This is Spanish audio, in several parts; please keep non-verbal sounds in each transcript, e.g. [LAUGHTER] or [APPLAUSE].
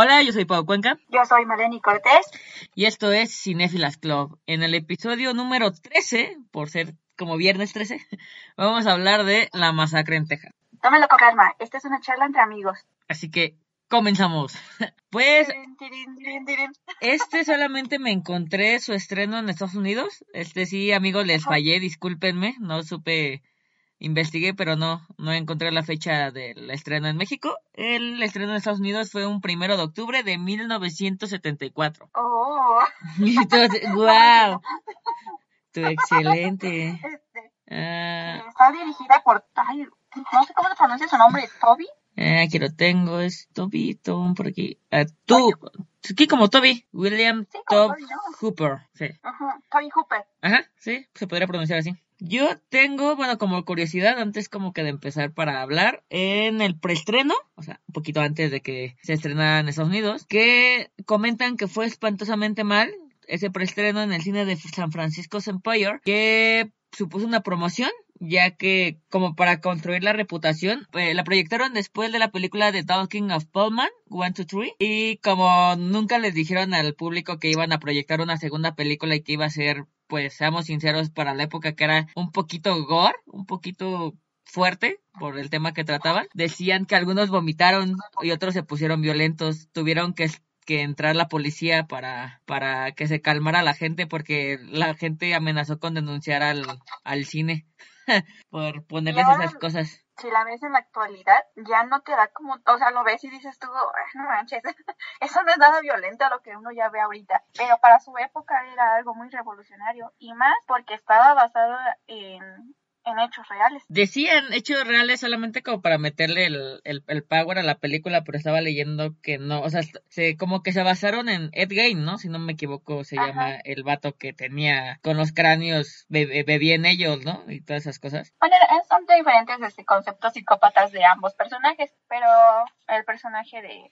Hola, yo soy Pau Cuenca. Yo soy Maleni Cortés. Y esto es Cinéfilas Club. En el episodio número 13, por ser como viernes 13, [LAUGHS] vamos a hablar de la masacre en Texas. Tómelo con calma, esta es una charla entre amigos. Así que comenzamos. [LAUGHS] Pues este solamente me encontré su estreno en Estados Unidos. Este sí, amigos, les fallé, discúlpenme, no supe investigué, pero no, no encontré la fecha del estreno en México. El estreno en Estados Unidos fue un primero de octubre de 1974. Oh. Entonces, wow. Tu excelente. Este, Ah, está dirigida por Ty, no sé cómo se pronuncia su nombre, Toby. ah, aquí lo tengo, es Toby, Tom, por aquí. Ah, tú, aquí como Toby, William Sí, como Tob Toby, ¿no? Hooper, sí. Ajá, Toby Hooper. Ajá, sí, se podría pronunciar así. Yo tengo, bueno, como curiosidad, antes como que de empezar para hablar, en el preestreno, o sea, un poquito antes de que se estrenara en Estados Unidos, que comentan que fue espantosamente mal ese preestreno en el cine de San Francisco Empire, que supuso una promoción, ya que como para construir la reputación, eh, la proyectaron después de la película de Talking of Pullman, One, Two, Three, y como nunca les dijeron al público que iban a proyectar una segunda película y que iba a ser, pues seamos sinceros, para la época que era un poquito gore, un poquito fuerte por el tema que trataban. Decían que algunos vomitaron y otros se pusieron violentos, tuvieron que que entrar la policía para, para que se calmara la gente porque la gente amenazó con denunciar al, al cine [LAUGHS] por ponerles esas cosas. Si la ves en la actualidad, ya no te da como, o sea, lo ves y dices tú, "Ay, no manches, [LAUGHS] eso no es nada violento a lo que uno ya ve ahorita. Pero para su época era algo muy revolucionario y más porque estaba basado en, en hechos reales. Decían hechos reales solamente como para meterle el, el, el power a la película, pero estaba leyendo que no, o sea, se, como que se basaron en Ed Gein, ¿no? Si no me equivoco, se Ajá. llama el vato que tenía con los cráneos, be- bebía en ellos, ¿no? Y todas esas cosas. Bueno, eh, son diferentes este, conceptos psicópatas de ambos personajes, pero el personaje de...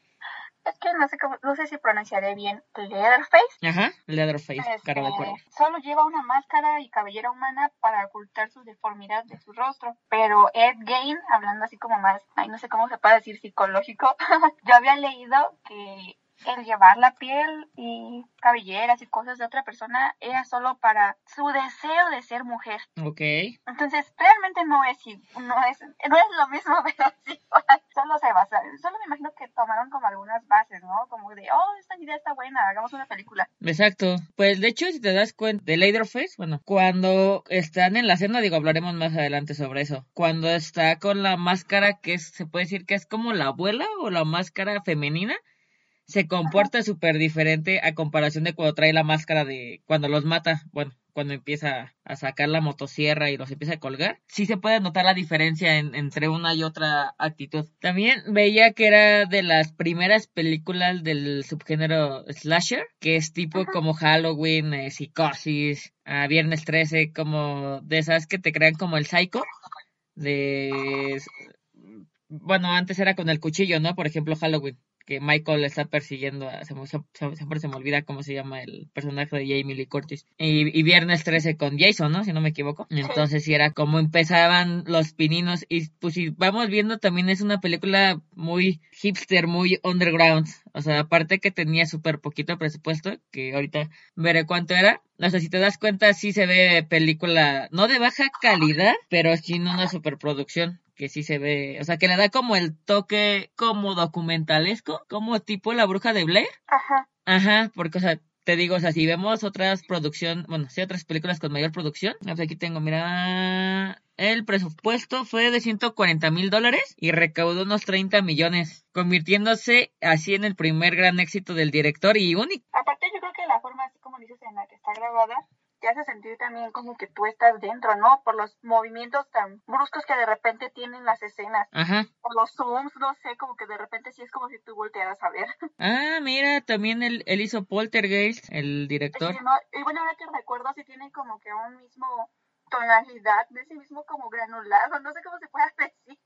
Es que no sé, cómo- no sé si pronunciaré bien Leatherface. Ajá, Leatherface, cara de este, cuero. solo lleva una máscara y cabellera humana para ocultar su deformidad de su rostro. Pero Ed Gein, hablando así como más, ay, no sé cómo se puede decir psicológico, [LAUGHS] yo había leído que el llevar la piel y cabelleras y cosas de otra persona era solo para su deseo de ser mujer. Ok. Entonces, realmente no es, no es, no es lo mismo, [LAUGHS] pero sí, solo se basa, solo me imagino que tomaron como algunas bases, ¿no? Como de, oh, esta idea está buena, hagamos una película. Exacto. Pues de hecho, si te das cuenta de Leatherface, bueno, cuando están en la cena, digo, hablaremos más adelante sobre eso. Cuando está con la máscara que es, se puede decir que es como la abuela o la máscara femenina, se comporta súper diferente a comparación de cuando trae la máscara de cuando los mata, bueno, cuando empieza a sacar la motosierra y los empieza a colgar, sí se puede notar la diferencia en- entre una y otra actitud. También veía que era de las primeras películas del subgénero slasher, que es tipo como Halloween, eh, Psicosis, ah, Viernes 13, como de esas que te crean como el psycho, de... Bueno, antes era con el cuchillo, ¿no? Por ejemplo, Halloween que Michael está persiguiendo, a- se me- se- siempre se me olvida cómo se llama el personaje de Jamie Lee Curtis. Y, y Viernes 13 con Jason, ¿no? Si no me equivoco. Entonces sí era como empezaban los pininos y pues si vamos viendo también es una película muy hipster, muy underground. O sea, aparte que tenía súper poquito presupuesto, que ahorita veré cuánto era. O sea, si te das cuenta, sí se ve película, no de baja calidad, pero sí en una superproducción que sí se ve, o sea, que le da como el toque como documentalesco, como tipo La Bruja de Blair. Ajá. Ajá, porque, o sea, te digo, o sea, si vemos otras producción, bueno, sí, otras películas con mayor producción, pues aquí tengo, mira, el presupuesto fue de 140 mil dólares y recaudó unos 30 millones, convirtiéndose así en el primer gran éxito del director y único. Aparte, yo creo que la forma, así como dices, en la que está grabada, te hace sentir también como que tú estás dentro, ¿no? Por los movimientos tan bruscos que de repente tienen las escenas. Ajá. O los zooms, no sé, como que de repente sí es como si tú voltearas a ver. [LAUGHS] Ah, mira, también él, él hizo Poltergeist, el director. Sí, ¿no? Y bueno, ahora que recuerdo, sí tiene como que un mismo tonalidad, de ese mismo como granulado, no sé cómo se puede [LAUGHS] decir.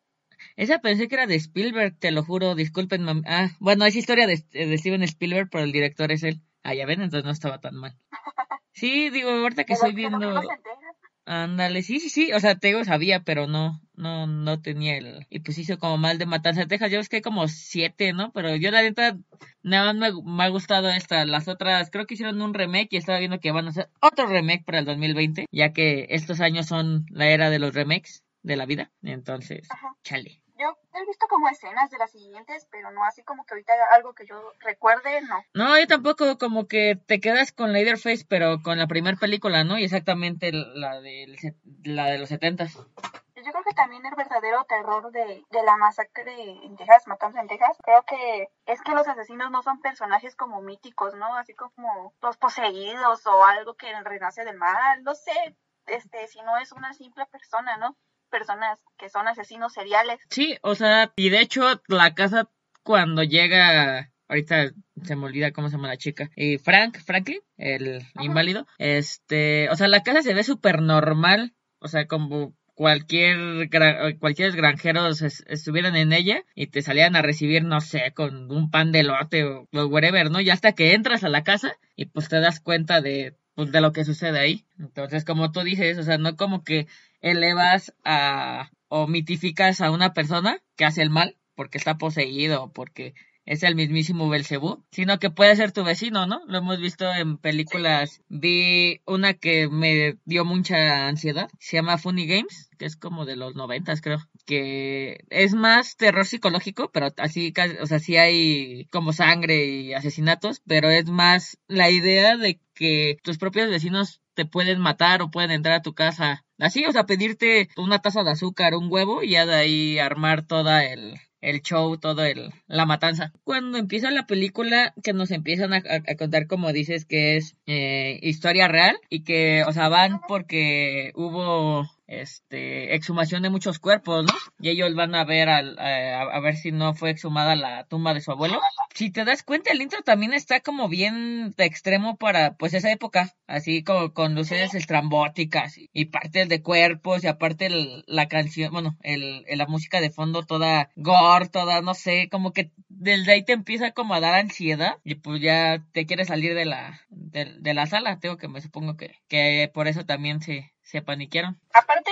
Esa pensé que era de Spielberg, te lo juro, disculpen. Ah, bueno, es historia de, de Steven Spielberg, pero el director es él. Ah, ya ven, entonces no estaba tan mal. [LAUGHS] Sí, digo, ahorita que estoy viendo... Ándale, sí, sí, sí, o sea, te digo, sabía, pero no, no, no tenía el... Y pues hizo como mal de Matanza Texas, ya ves que hay como siete, ¿no? Pero yo la neta, nada más me, me ha gustado esta, las otras, creo que hicieron un remake y estaba viendo que van a hacer otro remake para el 2020, ya que estos años son la era de los remakes de la vida, entonces, Ajá. chale. Yo he visto como escenas de las siguientes, pero no así como que ahorita algo que yo recuerde, no. No, yo tampoco, como que te quedas con Leatherface, pero con la primera película, ¿no? Y exactamente la, set- la de los setentas. Yo creo que también el verdadero terror de, de la masacre en Texas, Matanza en Texas, creo que es que los asesinos no son personajes como míticos, ¿no? Así como los poseídos o algo que renace del mal, no sé, este, si no es una simple persona, ¿no? Personas que son asesinos seriales. Sí, o sea, y de hecho la casa cuando llega, ahorita se me olvida cómo se llama la chica, y Frank, Franklin, el Ajá. inválido, este, o sea, la casa se ve súper normal, o sea, como cualquier cualquier granjeros es- estuvieran en ella y te salían a recibir, no sé, con un pan de lote o, o whatever, ¿no? Y hasta que entras a la casa y pues te das cuenta de, pues, de lo que sucede ahí. Entonces, como tú dices, o sea, no como que elevas a o mitificas a una persona que hace el mal porque está poseído o porque es el mismísimo Belcebú, sino que puede ser tu vecino, ¿no? Lo hemos visto en películas. Vi una que me dio mucha ansiedad, se llama Funny Games, que es como de los noventas, creo, que es más terror psicológico, pero así, o sea, sí hay como sangre y asesinatos, pero es más la idea de que tus propios vecinos te pueden matar o pueden entrar a tu casa. Así, o sea, pedirte una taza de azúcar, un huevo y ya de ahí armar toda el, el show, todo el, la matanza. Cuando empieza la película, que nos empiezan a contar, como dices, que es eh, historia real y que, o sea, van porque hubo este exhumación de muchos cuerpos, ¿no? Y ellos van a ver al, a, a ver si no fue exhumada la tumba de su abuelo. Si te das cuenta, el intro también está como bien de extremo para pues esa época, así como con luces estrambóticas y, y partes de cuerpos y aparte el- la canción, bueno, el, el- la música de fondo toda gore, toda, no sé, como que desde ahí te empieza como a dar ansiedad y pues ya te quieres salir de la, de, de la sala, tengo que me supongo que, que por eso también se, se paniquearon. Aparte,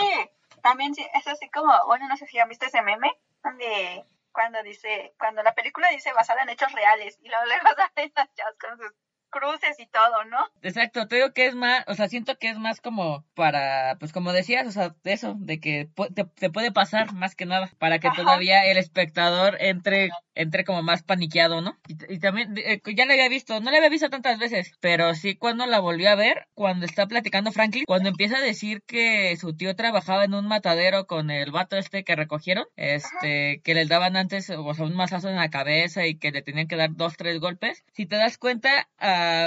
también es así como, bueno, no sé si han visto ese meme, donde cuando dice, cuando la película dice basada en hechos reales, y luego luego salen las chavas con sus cruces y todo, ¿no? Exacto, te digo que es más, o sea, siento que es más como para, pues como decías, o sea, eso, de que te, te puede pasar más que nada, para que Ajá. todavía el espectador entre, entre como más paniqueado, ¿no? Y, y también, eh, ya la había visto, no la había visto tantas veces, pero sí cuando la volví a ver, cuando está platicando Franklin, cuando empieza a decir que su tío trabajaba en un matadero con el vato este que recogieron, este, que les daban antes, o sea, un mazazo en la cabeza y que le tenían que dar dos, tres golpes, si te das cuenta,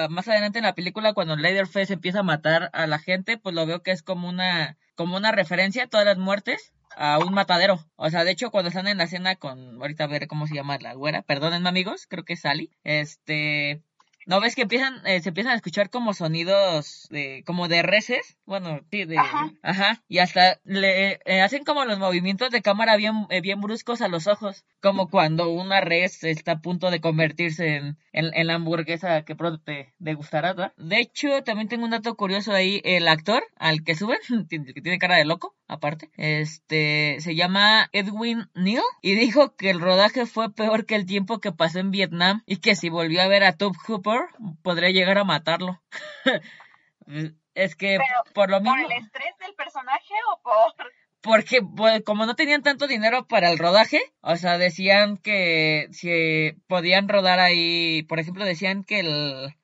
más adelante en la película, cuando Leatherface empieza a matar a la gente, pues lo veo que es como una, como una referencia a todas las muertes a un matadero. O sea, de hecho, cuando están en la cena con, ahorita a ver cómo se llama la güera, perdónenme amigos, creo que es Sally, este, ¿no ves que empiezan, eh, se empiezan a escuchar como sonidos de, como de reses? Bueno, sí, de, Ajá. ajá, y hasta le eh, hacen como los movimientos de cámara bien, eh, bien bruscos a los ojos, como cuando una res está a punto de convertirse en, en, en la hamburguesa que pronto te degustarás, ¿verdad? De hecho, también tengo un dato curioso ahí, el actor al que suben, [LAUGHS] que tiene cara de loco, aparte, este, se llama Edwin Neal, y dijo que el rodaje fue peor que el tiempo que pasó en Vietnam, y que si volvió a ver a Top Hooper, podría llegar a matarlo. [LAUGHS] es que Pero, por lo ¿Por mismo... el estrés del personaje o por...? Porque, pues, como no tenían tanto dinero para el rodaje, o sea, decían que si podían rodar ahí, por ejemplo, decían que el,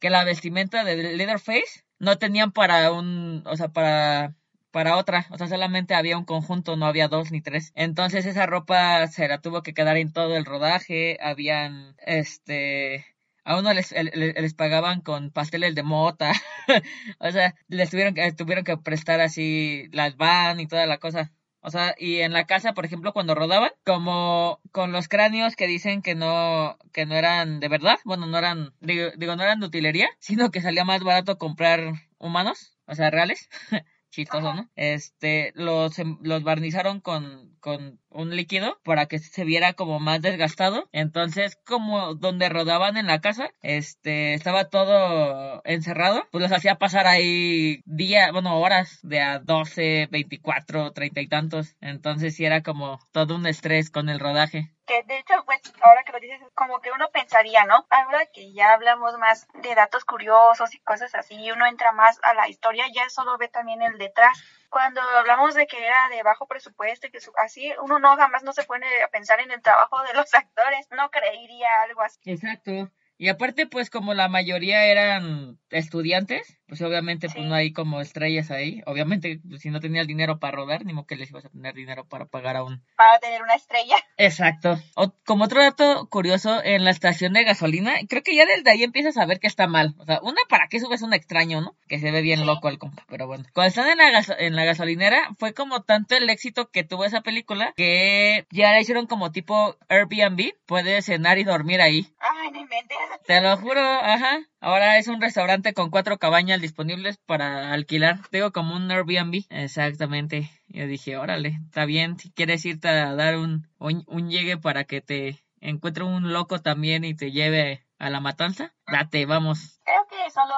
que la vestimenta de Leatherface no tenían para un, o sea, para, para otra, o sea, solamente había un conjunto, no había dos ni tres. Entonces esa ropa se la tuvo que quedar en todo el rodaje, habían, este, a uno les, les, pagaban con pasteles de mota, [LAUGHS] o sea, les tuvieron que, tuvieron que prestar así las van y toda la cosa. O sea, y en la casa, por ejemplo, cuando rodaban, como con los cráneos que dicen que no, que no eran de verdad, bueno, no eran, digo, digo no eran de utilería, sino que salía más barato comprar humanos, o sea, reales. [LAUGHS] chistoso, ¿no? Este, los, em, los barnizaron con, con un líquido para que se viera como más desgastado. Entonces, como donde rodaban en la casa, este, estaba todo encerrado, pues los hacía pasar ahí días, bueno, horas de a 12, 24, 30 y tantos. Entonces sí era como todo un estrés con el rodaje que de hecho, pues ahora que lo dices, como que uno pensaría, ¿no? Ahora que ya hablamos más de datos curiosos y cosas así, uno entra más a la historia, ya solo ve también el detrás cuando hablamos de que era de bajo presupuesto y que así, uno no jamás no se pone a pensar en el trabajo de los [LAUGHS] actores, no creería algo así. Exacto. Y aparte, pues como la mayoría eran estudiantes, pues obviamente pues no hay como estrellas ahí. Obviamente, pues, si no tenía el dinero para rodar, ni modo que les ibas a tener dinero para pagar a un... Para tener una estrella. Exacto. O, como otro dato curioso, en la estación de gasolina, creo que ya desde ahí empiezas a ver que está mal. O sea, una, ¿para qué subes un extraño, no? Que se ve bien loco el compa, pero bueno. Cuando están en la, en la gasolinera, fue como tanto el éxito que tuvo esa película que ya la hicieron como tipo Airbnb. Puedes cenar y dormir ahí. Ay, no inventes. Te lo juro, ajá. Ahora es un restaurante con cuatro cabañas disponibles para alquilar. Tengo como un Airbnb. Exactamente. Yo dije, órale, está bien. Si quieres irte a dar un, un, llegue para que te encuentre un loco también y te lleve a la matanza, date, vamos. Creo que solo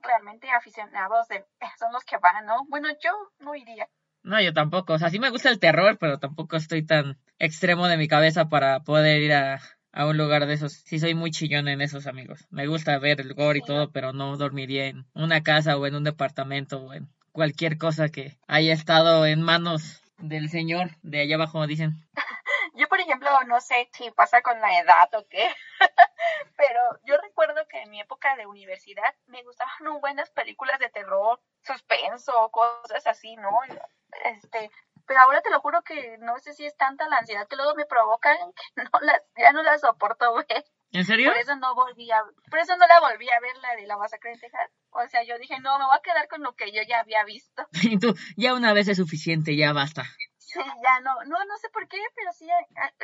realmente aficionados de, son los que van, ¿no? Bueno, yo no iría. No, yo tampoco. O sea, sí me gusta el terror, pero tampoco estoy tan extremo de mi cabeza para poder ir a, a un lugar de esos. Sí, soy muy chillón en esos amigos. Me gusta ver el gore y todo, pero no dormiría en una casa o en un departamento o en cualquier cosa que haya estado en manos del señor de allá abajo, dicen. [LAUGHS] Yo, por ejemplo, no sé si pasa con la edad o qué, [LAUGHS] pero yo recuerdo que en mi época de universidad me gustaban [LAUGHS] buenas películas de terror, suspenso, cosas así, ¿no? Este, pero ahora te lo juro que no sé si es tanta la ansiedad que luego me provocan [LAUGHS] que no las, ya no las soporto ver. ¿En serio? Por eso no volví a, por eso no la volví a ver la de la masacre de Texas. O sea, yo dije, no, me voy a quedar con lo que yo ya había visto. [LAUGHS] Y tú, ya una vez es suficiente, ya basta. Sí, ya no, no, no sé por qué, pero sí,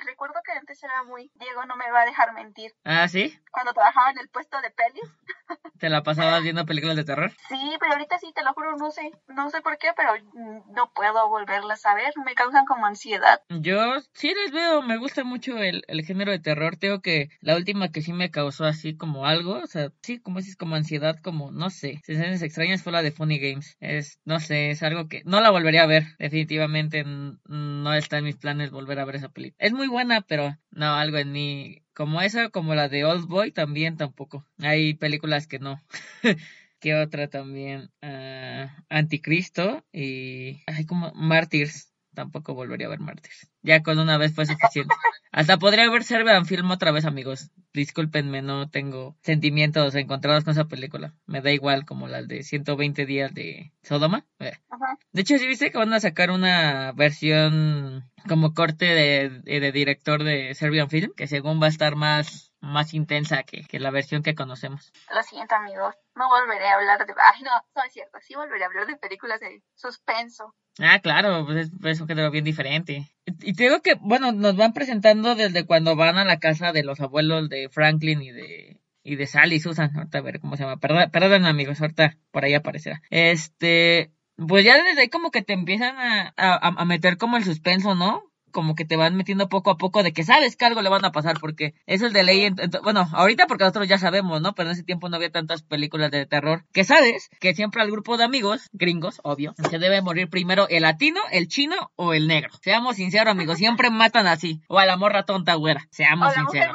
recuerdo que antes era muy, Diego no me va a dejar mentir. Ah, ¿sí? Cuando trabajaba en el puesto de pelis. [LAUGHS] ¿Te la pasabas viendo películas de terror? Sí, pero ahorita sí, te lo juro, no sé, no sé por qué, pero no puedo volverlas a ver, me causan como ansiedad. Yo sí les veo, me gusta mucho el, el género de terror, tengo que la última que sí me causó así como algo, o sea, sí, como es como ansiedad, como, no sé, sensaciones extrañas fue la de Funny Games, es, no sé, es algo que no la volvería a ver, definitivamente no está en mis planes volver a ver esa película. Es muy buena, pero no, algo en mí, como esa, como la de Old Boy, también tampoco. Hay películas que no. [LAUGHS] ¿Qué otra también? Uh, Anticristo y... Hay como Martyrs. Tampoco volvería a ver Martyrs. Ya con una vez fue suficiente. Hasta podría ver Serbian Film otra vez, amigos. Discúlpenme, no tengo sentimientos encontrados con esa película. Me da igual como la de 120 días de Sodoma. Eh. De hecho, sí viste que van a sacar una versión como corte de, de, director de Serbian Film, que según va a estar más más intensa que, que, la versión que conocemos. Lo siento, amigos. No volveré a hablar de... Ay, no, no es cierto. Sí volveré a hablar de películas de suspenso. Ah, claro, pues es, un género bien diferente. Y te digo que, bueno, nos van presentando desde cuando van a la casa de los abuelos de Franklin y de y de Sally Susan, ahorita a ver cómo se llama, perdón, perdón amigos, ahorita por ahí aparecerá. Este, pues ya desde ahí como que te empiezan a, a, a meter como el suspenso, ¿no? Como que te van metiendo poco a poco de que sabes que algo le van a pasar porque es el de ley. bueno, ahorita porque nosotros ya sabemos, ¿no? Pero en ese tiempo no había tantas películas de terror que sabes que siempre al grupo de amigos, gringos, obvio, se debe morir primero el latino, el chino o el negro. Seamos sinceros, amigos, siempre matan así. O a la morra tonta güera. Seamos sinceros.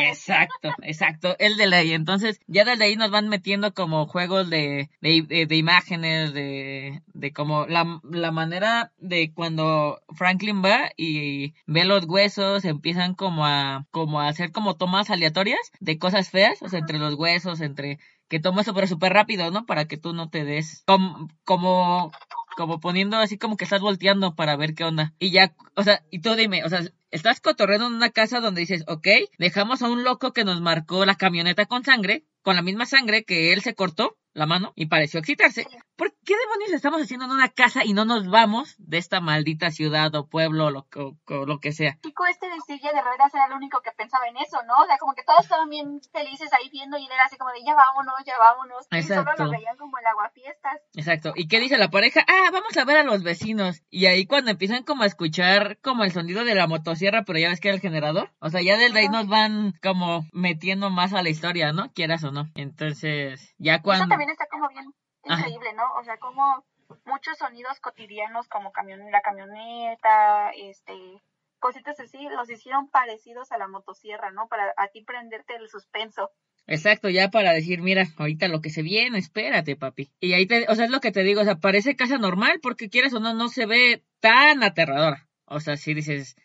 Exacto, exacto. El de ley. Entonces, ya desde ahí nos van metiendo como juegos de, de, de, imágenes, de, de como la, la manera de cuando Franklin va y ve los huesos, empiezan como a, como a hacer como tomas aleatorias de cosas feas, o sea, entre los huesos, entre que toma eso pero súper rápido, ¿no? Para que tú no te des como, como, como poniendo así como que estás volteando para ver qué onda. Y ya, o sea, y tú dime, o sea, estás cotorreando en una casa donde dices, ok, dejamos a un loco que nos marcó la camioneta con sangre, con la misma sangre que él se cortó la mano y pareció excitarse. ¿Por qué demonios estamos haciendo en una casa y no nos vamos de esta maldita ciudad o pueblo o lo, o- o lo que sea? chico este de Silla de Ruedas era el único que pensaba en eso, ¿no? O sea, como que todos estaban bien felices ahí viendo y él era así como de ya vámonos, ya vámonos. Y solo Exacto. lo veían como el aguafiestas. Exacto. ¿Y qué dice la pareja? Ah, vamos a ver a los vecinos. Y ahí cuando empiezan como a escuchar como el sonido de la motosierra, pero ya ves que era el generador. O sea, ya desde ahí nos van como metiendo más a la historia, ¿no? Quieras o no. Entonces, ya Eso cuando... también está como bien Ajá. increíble, ¿no? O sea, como muchos sonidos cotidianos como camion la camioneta, este, cositas así, los hicieron parecidos a la motosierra, ¿no? Para a ti prenderte el suspenso. Exacto, ya para decir, mira, ahorita lo que se viene, espérate, papi. Y ahí te, o sea, es lo que te digo, o sea, parece casa normal porque quieres o no, no se ve tan aterradora. O sea, si dices,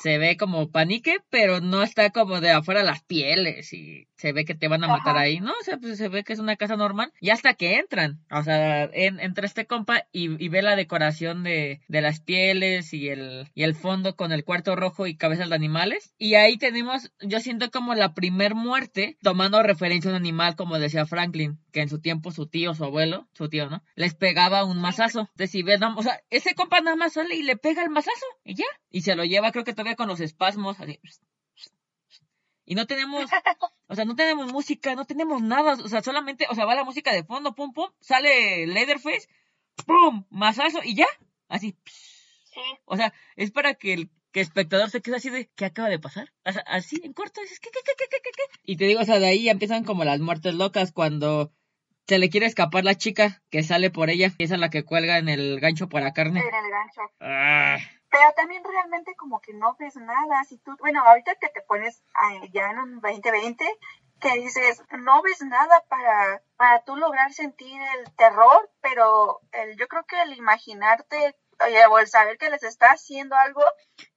se ve como panique, pero no está como de afuera las pieles y se ve que te van a matar Ajá. ahí, ¿no? O sea, pues se ve que es una casa normal y hasta que entran, o sea, en- entra este compa y, y ve la decoración de, de las pieles y el, y el fondo con el cuarto rojo y cabezas de animales y ahí tenemos, yo siento como la primer muerte tomando referencia a un animal como decía Franklin, que en su tiempo su tío, su abuelo, su tío, ¿no? Les pegaba un mazazo. Entonces, si ves, no, o sea, ese compa nada más sale y le pega el mazazo y ya. Y se lo lleva, creo que todavía con los espasmos, así. Y no tenemos, [LAUGHS] o sea, no tenemos música, no tenemos nada, o sea, solamente, o sea, va la música de fondo, pum, pum, sale Leatherface, pum, mazazo y ya. Así, Sí. o sea, es para que el que el espectador se quede así de, ¿qué acaba de pasar? O sea, así, en corto, dices, ¿qué, qué, qué, qué, qué, qué? Y te digo, o sea, de ahí ya empiezan como las muertes locas cuando se le quiere escapar la chica que sale por ella, que esa es la que cuelga en el gancho para carne. En el gancho. Ah, Pero también realmente como que no ves nada. Si tú, bueno, ahorita que te pones ah, ya en un 2020, que dices, no ves nada para, para tú lograr sentir el terror, pero el, yo creo que el imaginarte o el saber que les está haciendo algo,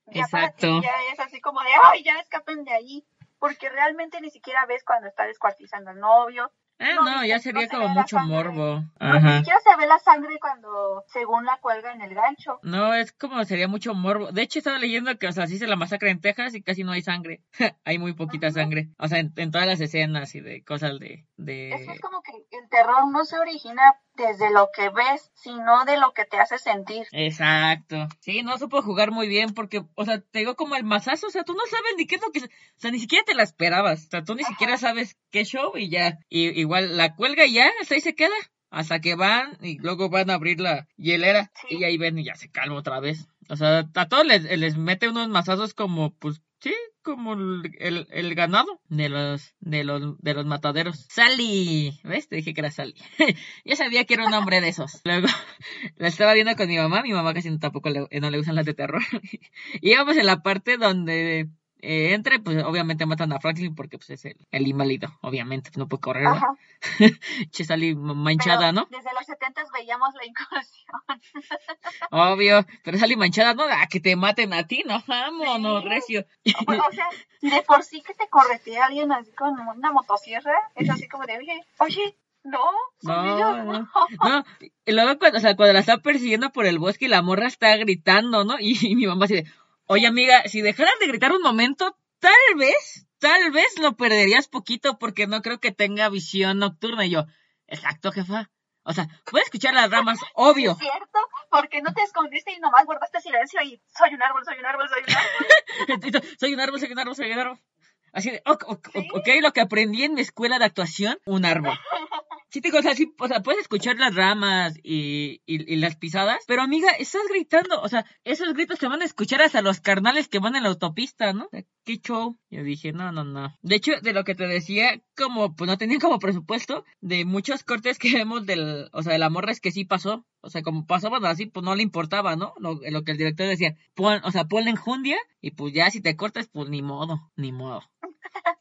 ya para ti Exacto. ya es así como de, ay, ya escapen de ahí. Porque realmente ni siquiera ves cuando está descuartizando al novio, ah, No, ya se- sería no se como mucho morbo. Ni Ajá. siquiera se ve la sangre cuando, según la cuelga en el gancho. No, es como sería mucho morbo. De hecho, estaba leyendo que, o sea, sí se la masacra en Texas y casi no hay sangre. [LAUGHS] hay muy poquita Ajá. sangre. O sea, en, en todas las escenas y de cosas de... de... Eso es como que el terror no se origina desde lo que ves, sino de lo que te hace sentir. Exacto. Sí, no supo jugar muy bien porque, o sea, te digo como el mazazo, o sea, tú no sabes ni qué es lo que... O sea, ni siquiera te la esperabas. O sea, tú ni Ajá. siquiera sabes qué show y ya. Y igual la cuelga y ya, hasta ahí se queda. Hasta que van y luego van a abrir la hielera Sí. y ahí ven y ya se calma otra vez. O sea, a todos les, les mete unos mazazos como, pues, sí, como el, el, el ganado de los, de los, de los mataderos. Sally, ¿ves? Te dije que era Sally. [LAUGHS] ya sabía que era un hombre de esos. [LAUGHS] Luego, la estaba viendo con mi mamá, mi mamá casi tampoco le, no le gustan las de terror. [LAUGHS] y íbamos en la parte donde eh, entre, pues obviamente matan a Franklin porque pues es el, el inválido, obviamente, no puede correr. Ajá. [LAUGHS] Che, Sally manchada, Pero ¿no? Desde los setentas veíamos la incursión. [LAUGHS] Obvio, pero Sally manchada, ¿no? Ah, que te maten a ti, no, vámonos, Sí. recio. O, o [LAUGHS] sea, de por sí que te corretea alguien así con una motosierra, es así como de, oye, oye, no, son No, ellos, no. no. No, y luego cuando, o sea, cuando la está persiguiendo por el bosque y la morra está gritando, ¿no? Y, y mi mamá así de, oye amiga, si dejaras de gritar un momento, tal vez, tal vez lo perderías poquito porque no creo que tenga visión nocturna. Y yo, exacto, jefa. O sea, puede escuchar las ramas, [LAUGHS] obvio. Es cierto, porque no te escondiste y nomás guardaste silencio y soy un árbol, soy un árbol, soy un árbol. [LAUGHS] soy un árbol, soy un árbol, soy un árbol. Así de, ok, ok, Sí. ok, lo que aprendí en mi escuela de actuación, un árbol. [LAUGHS] Sí, te o sea, sí, o sea, puedes escuchar las ramas y, las pisadas, pero amiga, estás gritando, o sea, esos gritos se van a escuchar hasta los carnales que van en la autopista, ¿no? ¿Qué show? Yo dije, no, no, no. De hecho, de lo que te decía, como, pues no tenían como presupuesto, de muchos cortes que vemos del, o sea, de la morra es que sí pasó, o sea, como pasaban así, pues no le importaba, ¿no? Lo, lo que el director decía, pon, o sea, ponle enjundia y pues ya si te cortas, pues ni modo, ni modo. [LAUGHS]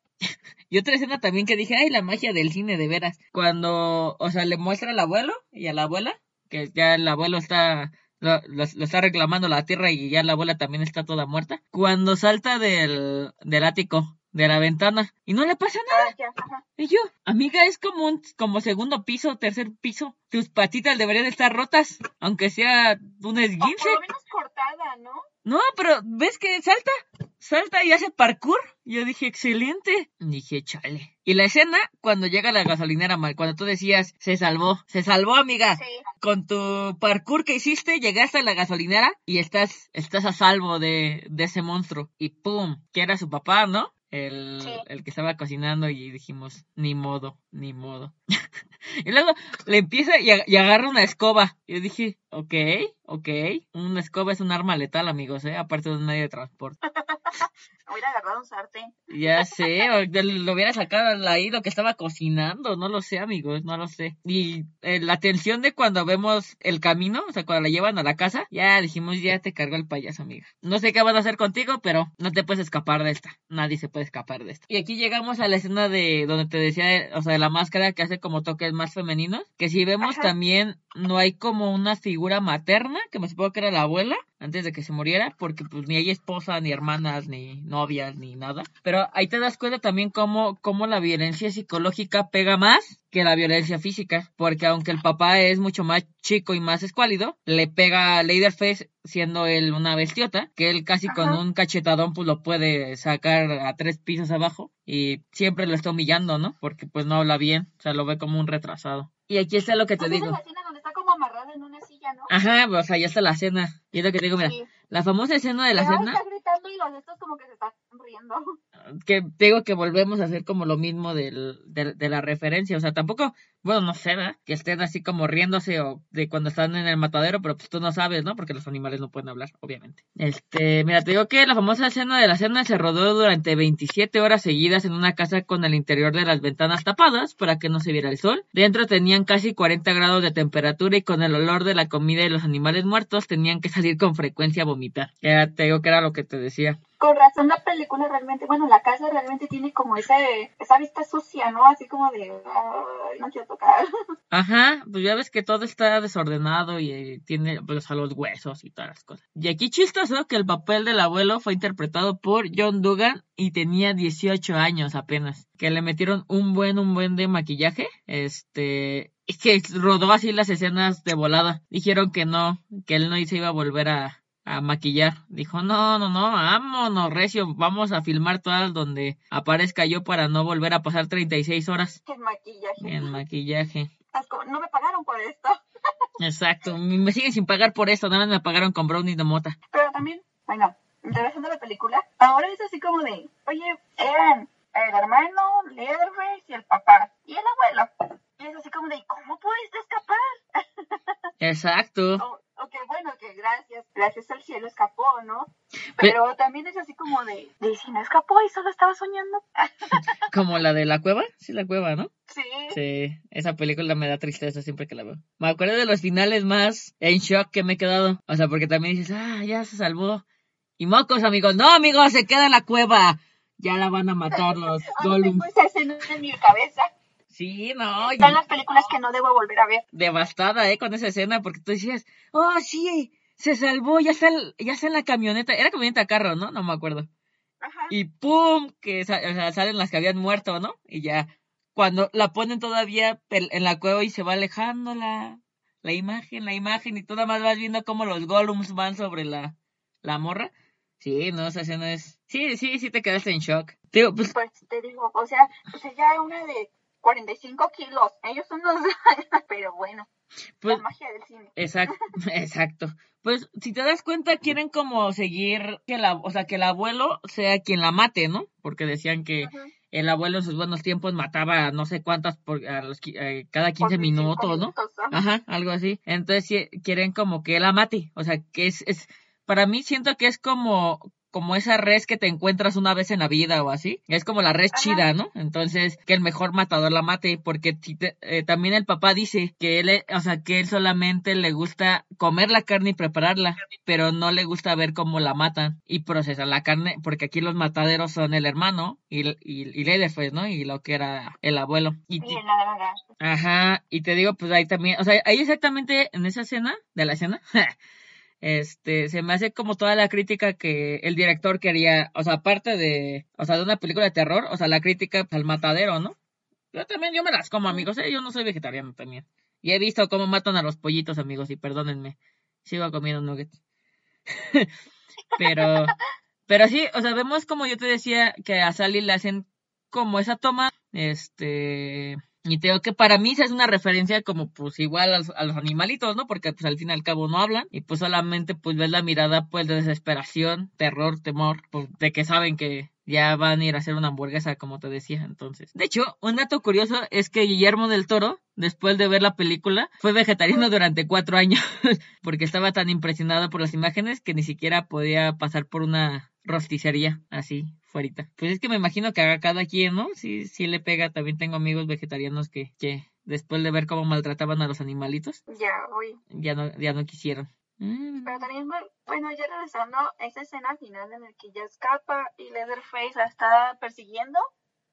Y otra escena también que dije, ay, la magia del cine, de veras. Cuando, o sea, le muestra al abuelo y a la abuela, que ya el abuelo está, lo, lo- lo está reclamando la tierra y ya la abuela también está toda muerta. Cuando salta del, del ático, de la ventana, y no le pasa nada. Ah, ajá. Y yo, amiga, es como un, como segundo piso, tercer piso. Tus patitas deberían estar rotas, aunque sea un O esguince. por lo menos cortada, ¿no? No, pero ¿ves que salta? Salta y hace parkour. Yo dije, excelente. Dije, chale. Y la escena, cuando llega la gasolinera, mal, cuando tú decías, se salvó, se salvó, amiga. Sí. Con tu parkour que hiciste, llegaste a la gasolinera y estás, estás a salvo de, de ese monstruo. Y pum, que era su papá, ¿no? El, Sí. el que estaba cocinando y dijimos, ni modo, ni modo. [LAUGHS] y luego le empieza y, ag- y agarra una escoba. Y yo dije, ok, ok. Una escoba es un arma letal, amigos, ¿eh? Aparte de un medio de transporte. [LAUGHS] Hubiera agarrado un sartén. Ya sé, lo hubiera sacado ahí lo que estaba cocinando, no lo sé, amigos, no lo sé. Y eh, la tensión de cuando vemos el camino, o sea, cuando la llevan a la casa, ya dijimos, ya te cargó el payaso, amiga. No sé qué van a hacer contigo, pero no te puedes escapar de esta. Nadie se puede escapar de esta. Y aquí llegamos a la escena de donde te decía, o sea, de la máscara que hace como toques más femeninos, que si vemos Ajá. también no hay como una figura materna, que me supongo que era la abuela, antes de que se muriera, porque pues ni hay esposa, ni hermanas, ni novias, ni nada. Pero ahí te das cuenta también cómo, cómo la violencia psicológica pega más que la violencia física, porque aunque el papá es mucho más chico y más escuálido, le pega a Leatherface siendo él una bestiota, que él casi con un cachetadón pues lo puede sacar a tres pisos abajo y siempre lo está humillando, ¿no? Porque pues no habla bien, o sea, lo ve como un retrasado. Y aquí está lo que te Pues digo. la escena donde está como amarrada en una silla, ¿no? Ajá, o sea, ya está la cena. Y es lo que te digo, mira, Sí. la famosa escena de la Pero cena, está gritando y los estos como que se están riendo. Que digo que volvemos a hacer como lo mismo del, del- de la referencia. O sea, tampoco, bueno, no sé, ¿verdad? Que estén así como riéndose o de cuando están en el matadero, pero pues tú no sabes, ¿no? Porque los animales no pueden hablar, obviamente. Este, mira, te digo que la famosa escena de la cena se rodó durante 27 horas seguidas en una casa con el interior de las ventanas tapadas para que no se viera el sol. Dentro tenían casi 40 grados de temperatura y con el olor de la comida y los animales muertos tenían que salir con frecuencia a vomitar. Ya te digo que era lo que te decía. Con razón la película realmente, bueno, la casa realmente tiene como ese, esa vista sucia, ¿no? Así como de, "Ay, no quiero tocar. [LAUGHS] Ajá, pues ya ves que todo está desordenado y eh, tiene pues a los huesos y todas las cosas. Y aquí chistoso que el papel del abuelo fue interpretado por John Dugan y tenía 18 años apenas. Que le metieron un buen, un buen de maquillaje. Este, que rodó así las escenas de volada. Dijeron que no, que él no se iba a volver a, a maquillar. Dijo, no, no, no, vámonos, Recio, vamos a filmar todas donde aparezca yo para no volver a pasar 36 horas El maquillaje. en maquillaje. No me pagaron por esto. [LAUGHS] Exacto, me siguen sin pagar por eso, nada más me pagaron con brownies de mota. Pero también, bueno, regresando a la película, ahora es así como de, oye, eran el hermano, Leatherface y el papá, y el abuelo. Y es así como de, ¿cómo pudiste escapar? [LAUGHS] Exacto. O, ok, bueno, que gracias, gracias al cielo escapó, ¿no? Pero también es así como de, de si no escapó y solo estaba soñando. [LAUGHS] Como la de la cueva, sí, la cueva, ¿no? Sí. Sí, esa película me da tristeza siempre que la veo. Me acuerdo de los finales más en shock que me he quedado. O sea, porque también dices, ah, ya se salvó. Y mocos, amigos, no, amigos, se queda en la cueva. Ya la van a matar los [LAUGHS] Gollum. tengo esa escena en mi cabeza. Sí, no, y Están las películas que no debo volver a ver. devastada, eh, con esa escena, porque tú decías, oh, sí, se salvó, ya está, el- ya está en la camioneta. Era camioneta carro, ¿no? No me acuerdo. Ajá. y ¡pum! que salen las que habían muerto, ¿no? Y ya, cuando la ponen todavía en la cueva y se va alejando la, la imagen, la imagen, y tú nada más vas viendo cómo los golems van sobre la, la morra. Sí, no, esa escena es... Sí, sí, sí te quedaste en shock. Digo, pues, Pues te digo, o sea, pues ella era una de 45 kilos. Ellos son unos... [LAUGHS] Pero bueno, pues, la magia del cine. Exacto, [LAUGHS] exacto. Pues si te das cuenta quieren como seguir que la, o sea, que el abuelo sea quien la mate, ¿no? Porque decían que el abuelo en sus buenos tiempos mataba a no sé cuántas por a los, eh, cada 15 Por 25 minutos, ¿no? minutos, ajá. Ajá, algo así. Entonces quieren como que la mate, o sea, que es es para mí siento que es como como esa res que te encuentras una vez en la vida o así. Es como la res Ajá. chida, ¿no? Entonces, que el mejor matador la mate, porque eh, también el papá dice que él, o sea, que él solamente le gusta comer la carne y prepararla, pero no le gusta ver cómo la matan y procesan la carne, porque aquí los mataderos son el hermano y, y, y Leatherface, ¿no? Y lo que era el abuelo. Y, Y. Ajá, y te digo, pues ahí también, o sea, ahí exactamente en esa escena, de la escena, [LAUGHS] este, se me hace como toda la crítica que el director quería, o sea, aparte de, o sea, de una película de terror, o sea, la crítica al matadero, ¿no? Yo también, yo me las como, amigos, ¿eh? yo no soy vegetariano también. Y he visto cómo matan a los pollitos, amigos, y perdónenme, sigo comiendo nuggets. [LAUGHS] Pero, pero sí, o sea, vemos como yo te decía que a Sally le hacen como esa toma, este, y tengo que para mí es una referencia como pues igual a los, a los, animalitos, ¿no? Porque pues al fin y al cabo no hablan y pues solamente pues ves la mirada pues de desesperación, terror, temor, pues de que saben que ya van a ir a hacer una hamburguesa como te decía entonces. De hecho, un dato curioso es que Guillermo del Toro, después de ver la película, fue vegetariano durante cuatro años [LAUGHS] porque estaba tan impresionado por las imágenes que ni siquiera podía pasar por una rosticería así fuerita. Pues es que me imagino que a cada quien, ¿no? Sí, sí le pega. También tengo amigos vegetarianos que, que después de ver cómo maltrataban a los animalitos, Ya, uy. ya no, ya no quisieron. Mm. Pero también, bueno, ya regresando a esa escena final en la que ya escapa y Leatherface la está persiguiendo,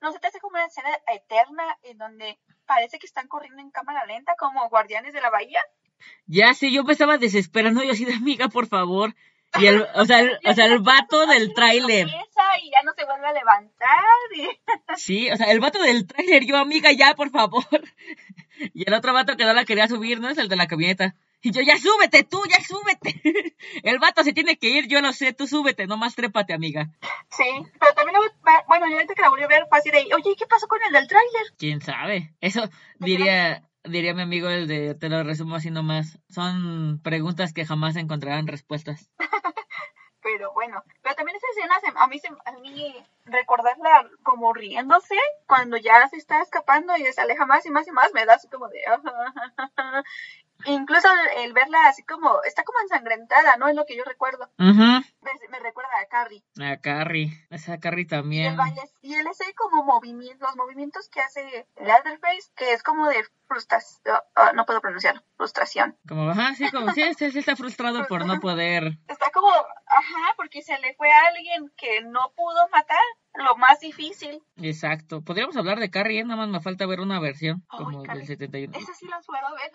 ¿no se te hace como una escena eterna en donde parece que están corriendo en cámara lenta como guardianes de la bahía? Ya sé, yo me estaba desesperando, yo así de amiga, por favor. Y el, o sea, el, o sea, el vato del tráiler. Y ya no se vuelve a levantar. [LAUGHS] Sí, o sea, el vato del tráiler, yo amiga, ya, por favor. Y el otro vato que no la quería subir, ¿no? Es el de la camioneta. Y yo, ya súbete tú, ya súbete. [LAUGHS] El vato se tiene que ir, yo lo sé, tú súbete, nomás trépate, amiga. Sí, pero también, bueno, yo ahorita que la volví a ver, fue así de, oye, ¿qué pasó con el del tráiler? ¿Quién sabe? Eso diría, diría mi amigo el de, te lo resumo así nomás, son preguntas que jamás encontrarán respuestas. [LAUGHS] pero bueno, pero también esa escena, se, a mí, se, a mí recordarla como riéndose cuando ya se está escapando y se aleja más y más y más, me da así como de... Incluso el, el, verla así como, está como ensangrentada, ¿no? Es lo que yo recuerdo. Uh -huh. me, me, recuerda a Carrie. A Carrie, esa Carrie también. Y el ese como movimiento, los movimientos que hace Leatherface, que es como de frustración, uh, no puedo pronunciar, frustración. Como, ajá, sí, como, sí, sí, sí está frustrado por no poder. [LAUGHS] Está como, ajá, porque se le fue a alguien que no pudo matar lo más difícil. Exacto. Podríamos hablar de Carrie, ¿eh? nada más me falta ver una versión como Carrie. del 71. Esa sí la puedo ver.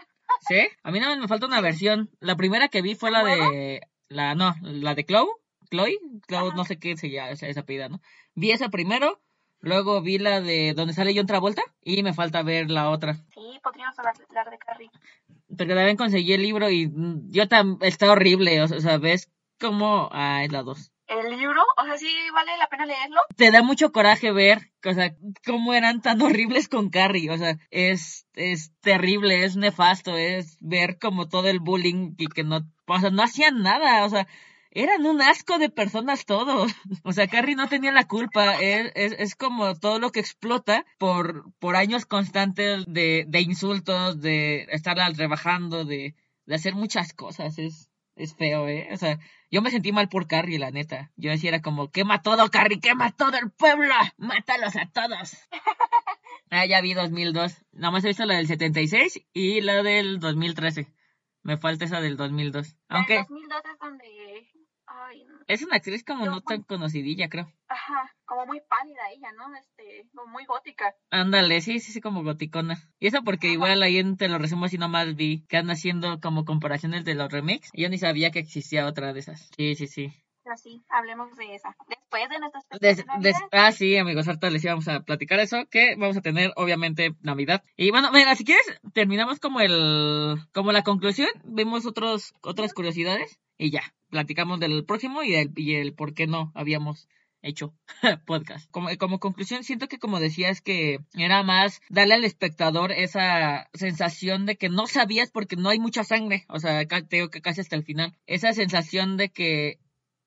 ¿Sí? A mí nada más me falta una versión. La primera que vi fue la de la no, la de Chloe, Chloe, Chloe Ajá. no sé qué se llama esa, esa apellida, ¿no? Vi esa primero, luego vi la de donde sale John Travolta y me falta ver la otra. Sí, podríamos hablar, de Carrie. Porque también conseguí el libro y yo tam está horrible, o sea, ves como ah, es la 2. El libro, o sea, sí vale la pena leerlo. te da mucho coraje ver, o sea, cómo eran tan horribles con Carrie, o sea, es, es terrible, es nefasto, es ver como todo el bullying y que no, o sea, no hacían nada, o sea, eran un asco de personas todos, [LAUGHS] o sea, Carrie no tenía la culpa, es, es, es como todo lo que explota por, por años constantes de, de insultos, de estarla rebajando, de, de hacer muchas cosas, es, es feo, eh, o sea, yo me sentí mal por Carrie, la neta. Yo decía, era como, quema todo, Carrie, quema todo el pueblo, mátalos a todos. [LAUGHS] ah, ya vi 2002. Nada más he visto la del 76 y la del 2013. Me falta esa del 2002. Aunque En 2002 es donde... Ay, no. es una actriz como no tan conocidilla, creo. Ajá, como muy pálida ella, ¿no? Este, como muy gótica. Ándale, sí, sí, sí, como goticona. Y eso porque igual ahí en Te lo resumo así nomás vi que andan haciendo como comparaciones de los. Y yo ni sabía que existía otra de esas. Sí, sí, sí. Así, hablemos de esa. Después de nuestras des- ah, sí, amigos, ahorita les íbamos a platicar eso, que vamos a tener, obviamente, Navidad. Y bueno, mira, si quieres, terminamos como el, como la conclusión, vemos otros, otras curiosidades, y ya, platicamos del próximo y del, y el por qué no habíamos hecho [LAUGHS] podcast. Como, como conclusión, siento que como decías que era más darle al espectador esa sensación de que no sabías porque no hay mucha sangre, o sea, acá te digo que casi hasta el final, esa sensación de que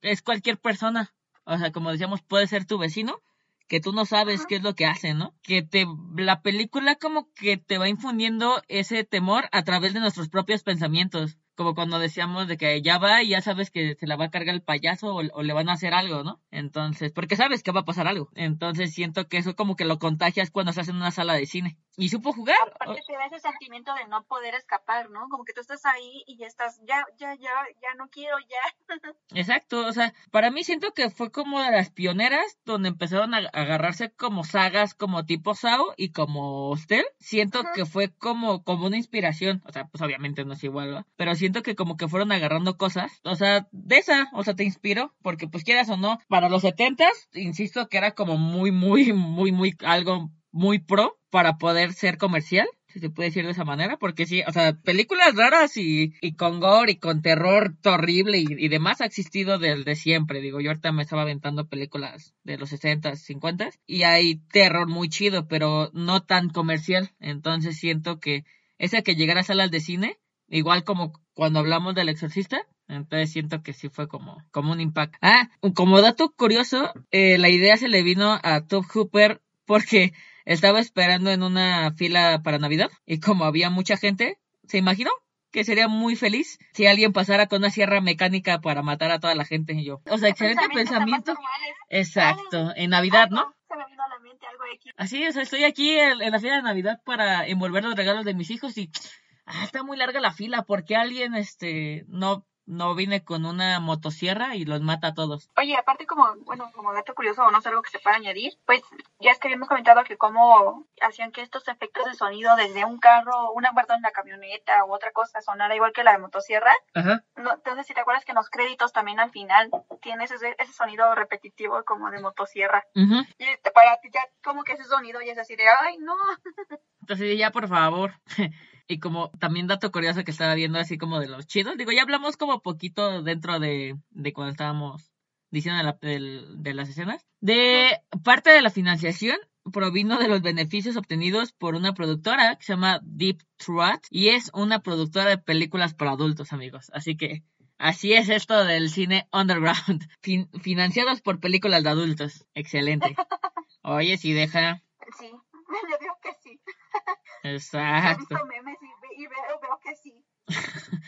es cualquier persona, o sea, como decíamos, puede ser tu vecino, que tú no sabes Ajá. qué es lo que hace, ¿no? Que te, la película como que te va infundiendo ese temor a través de nuestros propios pensamientos. Como cuando decíamos de que ya va y ya sabes que se la va a cargar el payaso o, o le van a hacer algo, ¿no? Entonces, porque sabes que va a pasar algo. Entonces siento que eso como que lo contagias cuando estás en una sala de cine. Y supo jugar. Aparte te da ese sentimiento de no poder escapar, ¿no? Como que tú estás ahí y ya estás, ya, ya, ya, ya no quiero, ya. [LAUGHS] Exacto, o sea, para mí siento que fue como de las pioneras donde empezaron a agarrarse como sagas como tipo Sao y como Hostel. Siento que fue como, como una inspiración, o sea, pues obviamente no es igual, ¿verdad? Pero siento que como que fueron agarrando cosas, o sea, de esa, o sea, te inspiró, porque pues quieras o no, para los setentas, insisto que era como muy, muy, muy, muy, algo muy pro para poder ser comercial. si se puede decir de esa manera, porque sí, o sea, películas raras y, y con gore y con terror horrible y, y demás ha existido desde siempre. Digo, yo ahorita me estaba aventando películas de los 60, 50 y hay terror muy chido, pero no tan comercial. Entonces siento que esa que llegara a salas de cine, igual como cuando hablamos del exorcista, entonces siento que sí fue como, como un impacto. Ah, como dato curioso, eh, la idea se le vino a Top Hooper porque estaba esperando en una fila para Navidad y como había mucha gente, se imaginó que sería muy feliz si alguien pasara con una sierra mecánica para matar a toda la gente y yo. O sea, excelente pensamiento. Exacto, en Navidad, ¿no? Se me vino a la mente algo de aquí. Así, o sea, estoy aquí en, en la fila de Navidad para envolver los regalos de mis hijos y ah, está muy larga la fila porque alguien este no no vine con una motosierra y los mata a todos. Oye, aparte como, bueno, como dato curioso o no sé algo que se pueda añadir, pues ya es que habíamos comentado que cómo hacían que estos efectos de sonido desde un carro, una perdón, la camioneta u otra cosa sonara igual que la de motosierra. Ajá. No, entonces, si te acuerdas que en los créditos también al final tienes ese, ese sonido repetitivo como de motosierra. Y para ti ya como que ese sonido ya es así de, ay, no. [LAUGHS] Entonces ya por favor. [LAUGHS] y como también dato curioso que estaba viendo así como de los chidos. Digo, ya hablamos como poquito dentro de, de cuando estábamos diciendo de, la- del- de las escenas. De parte de la financiación provino de los beneficios obtenidos por una productora que se llama Deep Throat y es una productora de películas para adultos, amigos. Así que así es esto del cine underground, [LAUGHS] fin- financiados por películas de adultos. Excelente. [LAUGHS] Oye, si deja. Sí, [LAUGHS] que sí. Exacto. memes y, ve- y veo, veo que sí. [LAUGHS]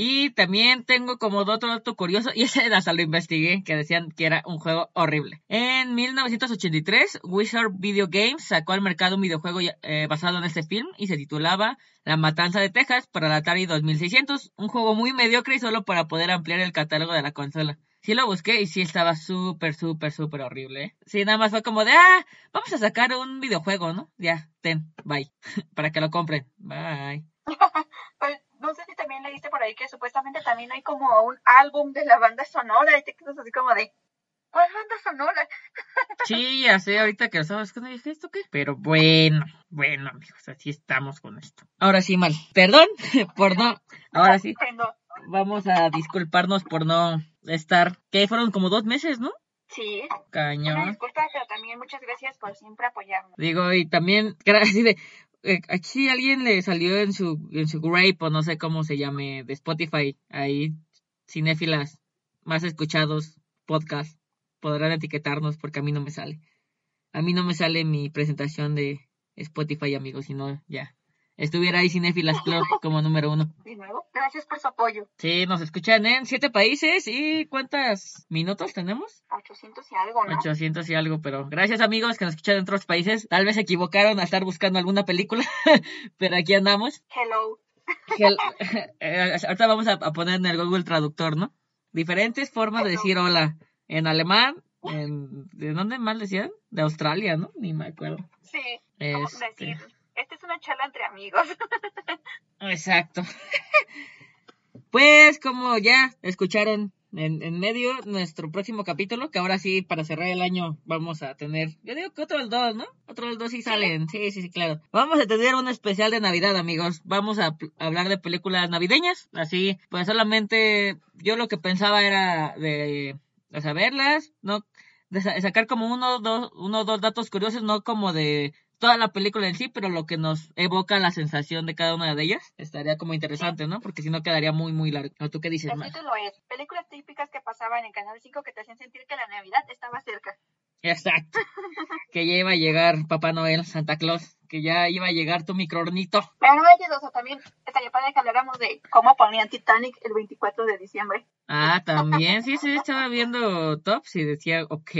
Y también tengo como otro dato curioso, y ese hasta lo investigué, que decían que era un juego horrible. En 1983, Wizard Video Games sacó al mercado un videojuego eh, basado en este film y se titulaba La Matanza de Texas para el Atari 2600, un juego muy mediocre y solo para poder ampliar el catálogo de la consola. Sí lo busqué y sí estaba súper, súper, súper horrible. Sí, nada más fue como de, ah, vamos a sacar un videojuego, ¿no? Ya, ten, bye. [LAUGHS] para que lo compren. Bye. [LAUGHS] Pues no sé si también leíste por ahí que supuestamente también hay como un álbum de la banda sonora y te quedas así como de, ¿cuál banda sonora? [LAUGHS] Sí, ya sé, ahorita que lo sabes que dije esto qué. Pero bueno, bueno, amigos, así estamos con esto. Ahora sí, mal. Perdón por no. Ahora sí, vamos a disculparnos por no estar. Que fueron como dos meses, ¿no? sí, una Cañón. disculpa, pero también muchas gracias por siempre apoyarnos. Digo, y también, así de. eh, aquí alguien le salió en su, en su grape o no sé cómo se llame de Spotify, ahí, cinéfilas más escuchados, podcast, podrán etiquetarnos porque a mí no me sale. A mí no me sale mi presentación de Spotify, amigos, sino ya. Estuviera ahí Cinéfilas Club como número uno. De nuevo, gracias por su apoyo. Sí, nos escuchan en siete países y ¿cuántos minutos tenemos? 800 y algo, ¿no? 800 y algo, pero gracias amigos que nos escuchan en otros países. Tal vez se equivocaron a estar buscando alguna película, [LAUGHS] pero aquí andamos. Hello. [LAUGHS] Eh, ahorita vamos a, a poner en el Google Traductor, ¿no? Diferentes formas de decir hola. En alemán, en, ¿de dónde más decían? De Australia, ¿no? Ni me acuerdo. Sí, Este, decir, una charla entre amigos. [LAUGHS] Exacto. [LAUGHS] Pues como ya escucharon en, en medio nuestro próximo capítulo, que ahora sí, para cerrar el año, vamos a tener, yo digo que otros dos, ¿no? Otros dos sí salen, sí, sí, sí, claro. Vamos a tener un especial de Navidad, amigos. Vamos a hablar de películas navideñas, así, pues solamente yo lo que pensaba era de, de saberlas, ¿no? De sa- sacar como uno, dos, uno o dos datos curiosos, no como de toda la película en sí, pero lo que nos evoca la sensación de cada una de ellas estaría como interesante, ¿no? Porque si no quedaría muy, muy largo. ¿O tú qué dices, El título es Películas típicas que pasaban en Canal 5 que te hacían sentir que la Navidad estaba cerca. Exacto. que ya iba a llegar Papá Noel, Santa Claus, que ya iba a llegar tu microornito. Pero oye, o sea, también estaría padre que habláramos de cómo ponían Titanic el 24 de diciembre. Ah, también, sí, sí, estaba viendo tops y decía, ok.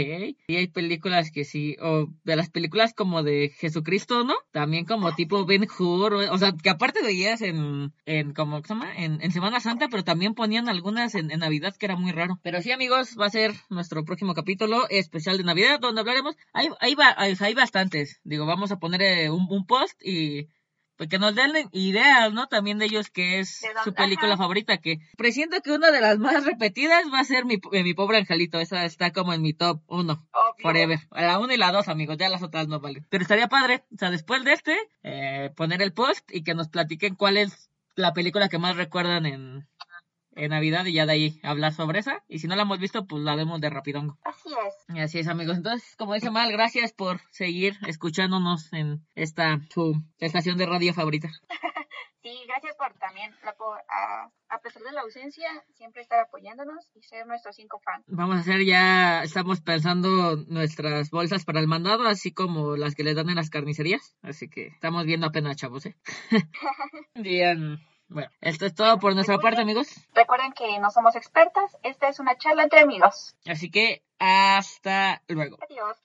Y hay películas que sí, o de las películas como de Jesucristo, ¿no? También como tipo Ben Hur, o, o sea, que aparte veías en, en como, ¿cómo se llama? En, en Semana Santa, pero también ponían algunas en, en Navidad que era muy raro. Pero sí, amigos, va a ser nuestro próximo capítulo especial de Navidad, donde hablaremos, hay, hay, hay, hay bastantes. Digo, vamos a poner eh, un, un post y pues, que nos den ideas, ¿no? También de ellos que es su película ajá. favorita, que presiento que una de las más repetidas va a ser mi, eh, mi pobre angelito, esa está como en mi top uno. Obvio. Forever. La 1 y la 2, amigos. Ya las otras no valen. Pero estaría padre. O sea, después de este, eh, poner el post y que nos platiquen cuál es la película que más recuerdan en, en Navidad y ya de ahí hablar sobre esa. Y si no la hemos visto, pues la vemos de rapidongo. Así es. Y así es, amigos. Entonces, como dice Mal, gracias por seguir escuchándonos en esta su estación de radio favorita. [LAUGHS] Sí, gracias por también, la, por, a, a pesar de la ausencia, siempre estar apoyándonos y ser nuestros cinco fans. Vamos a hacer ya, estamos pensando nuestras bolsas para el mandado, así como las que les dan en las carnicerías. Así que estamos viendo apenas, chavos, ¿eh? [LAUGHS] [LAUGHS] Bien. Bueno, esto es todo por nuestra parte, amigos. Recuerden que no somos expertas, esta es una charla entre amigos. Así que hasta luego. Adiós.